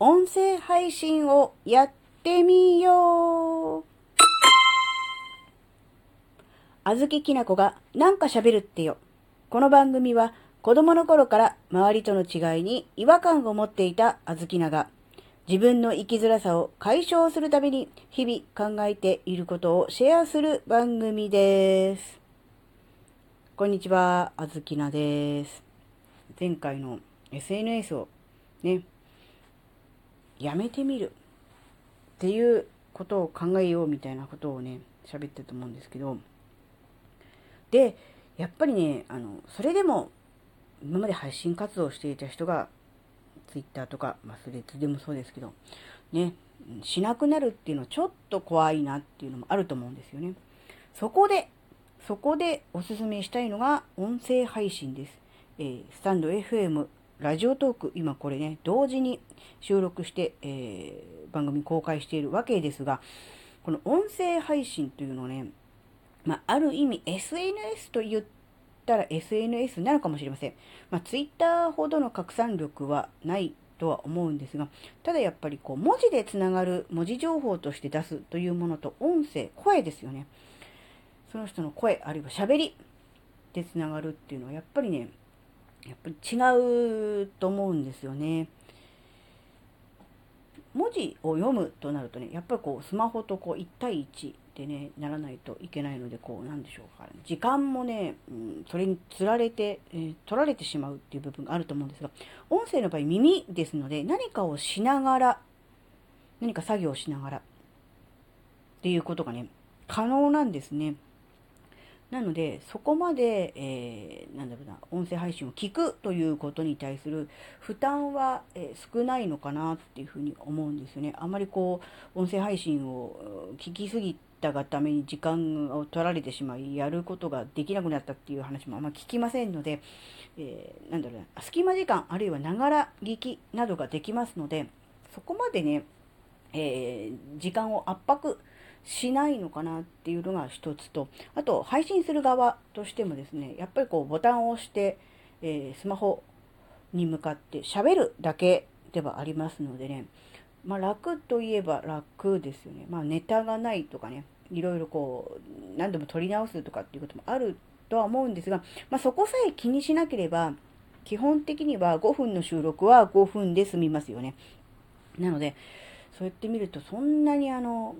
音声配信をやってみよう。あずききなこがなんか喋るってよ。この番組は子供の頃から周りとの違いに違和感を持っていたあずきなが自分の生きづらさを解消するために日々考えていることをシェアする番組です。こんにちは、あずきなです。前回の SNS をね、やめてみるっていうことを考えようみたいなことをね、喋ってると思うんですけど、で、やっぱりね、あの、それでも今まで配信活動していた人が、Twitter とか、まあ、スレッズでもそうですけど、ね、しなくなるっていうのはちょっと怖いなっていうのもあると思うんですよね。そこで、そこでおすすめしたいのが音声配信です。えー、スタンド FM ラジオトーク、今これね、同時に収録して、えー、番組公開しているわけですが、この音声配信というのね、まあ、ある意味 SNS と言ったら SNS なのかもしれません。まあ、Twitter ほどの拡散力はないとは思うんですが、ただやっぱりこう文字でつながる文字情報として出すというものと音声、声ですよね。その人の声、あるいは喋りでつながるっていうのはやっぱりね、やっぱり違うと思うんですよね。文字を読むとなるとね、やっぱりこうスマホとこう1対1でね、ならないといけないので、こうなんでしょうか、時間もね、うん、それにつられて、えー、取られてしまうっていう部分があると思うんですが、音声の場合耳ですので、何かをしながら、何か作業をしながらっていうことがね、可能なんですね。なので、そこまで、えー、なんだろうな、音声配信を聞くということに対する負担は、えー、少ないのかなっていうふうに思うんですよね。あまりこう、音声配信を聞きすぎたがために時間を取られてしまい、やることができなくなったっていう話もあんま聞きませんので、えー、なんだろうな、隙間時間、あるいはながら聞きなどができますので、そこまでね、え時間を圧迫しないのかなっていうのが一つと、あと配信する側としてもですね、やっぱりこうボタンを押して、えー、スマホに向かって喋るだけではありますのでね、まあ楽といえば楽ですよね。まあネタがないとかね、いろいろこう何度も撮り直すとかっていうこともあるとは思うんですが、まあそこさえ気にしなければ、基本的には5分の収録は5分で済みますよね。なので、そうやってみるとそんなにあの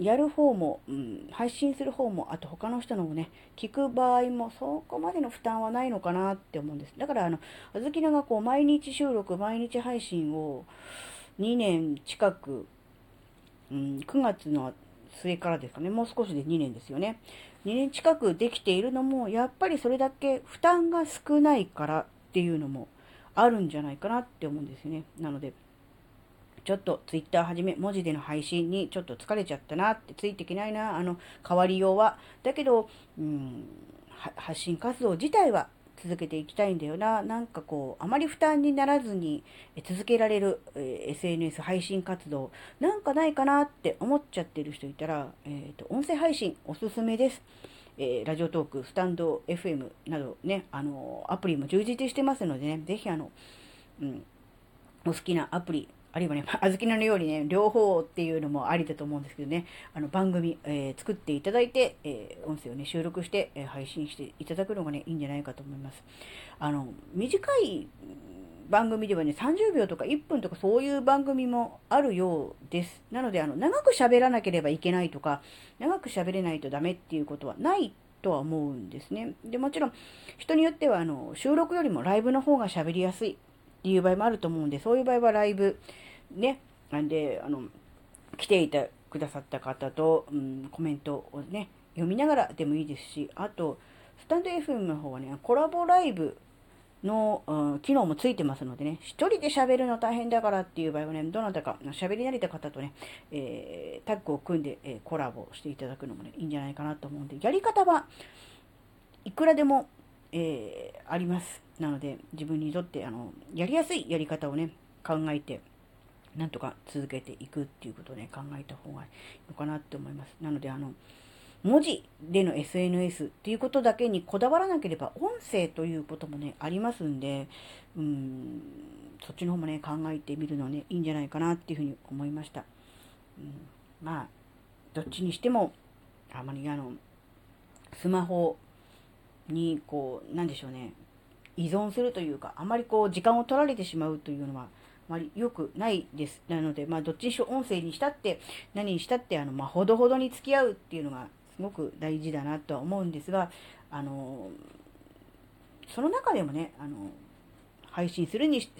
やる方も、うん、配信する方も、あと他の人のもね、聞く場合もそこまでの負担はないのかなって思うんです。だから、あの、あずきながこう、毎日収録、毎日配信を2年近く、うん、9月の末からですかね、もう少しで2年ですよね。2年近くできているのも、やっぱりそれだけ負担が少ないからっていうのもあるんじゃないかなって思うんですよね。なので、ちょっとツイッターはじめ文字での配信にちょっと疲れちゃったなってついていけないな、あの変わりようは。だけど、うん、発信活動自体は続けていきたいんだよな。なんかこう、あまり負担にならずに続けられる、え SNS 配信活動、なんかないかなって思っちゃってる人いたら、えっ、ー、と、音声配信おすすめです。えー、ラジオトーク、スタンド FM などね、あの、アプリも充実してますのでね、ぜひあの、うん、お好きなアプリ、あるいはね、あずきのようにね、両方っていうのもありだと思うんですけどね、あの番組、えー、作っていただいて、えー、音声をね、収録して、えー、配信していただくのがね、いいんじゃないかと思います。あの、短い番組ではね、30秒とか1分とかそういう番組もあるようです。なので、あの、長く喋らなければいけないとか、長く喋れないとダメっていうことはないとは思うんですね。で、もちろん、人によっては、あの、収録よりもライブの方が喋りやすいいう場合もあると思うんで、そういう場合はライブ、ね、なんで、あの、来ていたくださった方と、うん、コメントをね、読みながらでもいいですし、あと、スタンド FM の方はね、コラボライブの、うん、機能もついてますのでね、一人で喋るの大変だからっていう場合はね、どなたか喋り慣れた方とね、えー、タッグを組んで、えー、コラボしていただくのもね、いいんじゃないかなと思うんで、やり方はいくらでも、えー、あります。なので、自分にとって、あの、やりやすいやり方をね、考えて、なんとか続けていくっていうことをね、考えた方がいいのかなって思います。なので、あの、文字での SNS っていうことだけにこだわらなければ音声ということもね、ありますんで、うん、そっちの方もね、考えてみるのね、いいんじゃないかなっていうふうに思いました。うん、まあ、どっちにしても、あまりあの、スマホにこう、なんでしょうね、依存するというか、あまりこう、時間を取られてしまうというのは、あまり良くないです。なので、まあ、どっちにしろ音声にしたって、何にしたって、あの、まあ、ほどほどに付き合うっていうのが、すごく大事だなとは思うんですが、あの、その中でもね、あの、配信するにし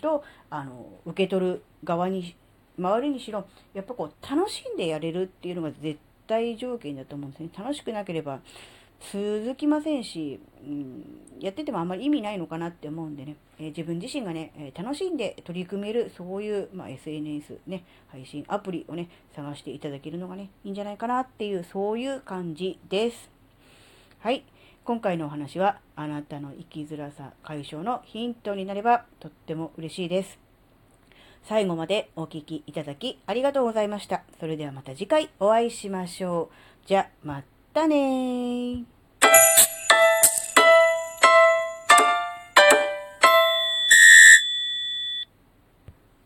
ろ、あの、受け取る側に、周りにしろ、やっぱこう、楽しんでやれるっていうのが絶対条件だと思うんですね。楽しくなければ続きませんし、うん、やっててもあんまり意味ないのかなって思うんでね、えー、自分自身がね、えー、楽しんで取り組める、そういう、まあ、SNS ね、配信アプリをね、探していただけるのがね、いいんじゃないかなっていう、そういう感じです。はい。今回のお話は、あなたの生きづらさ解消のヒントになればとっても嬉しいです。最後までお聴きいただきありがとうございました。それではまた次回お会いしましょう。じゃ、またたね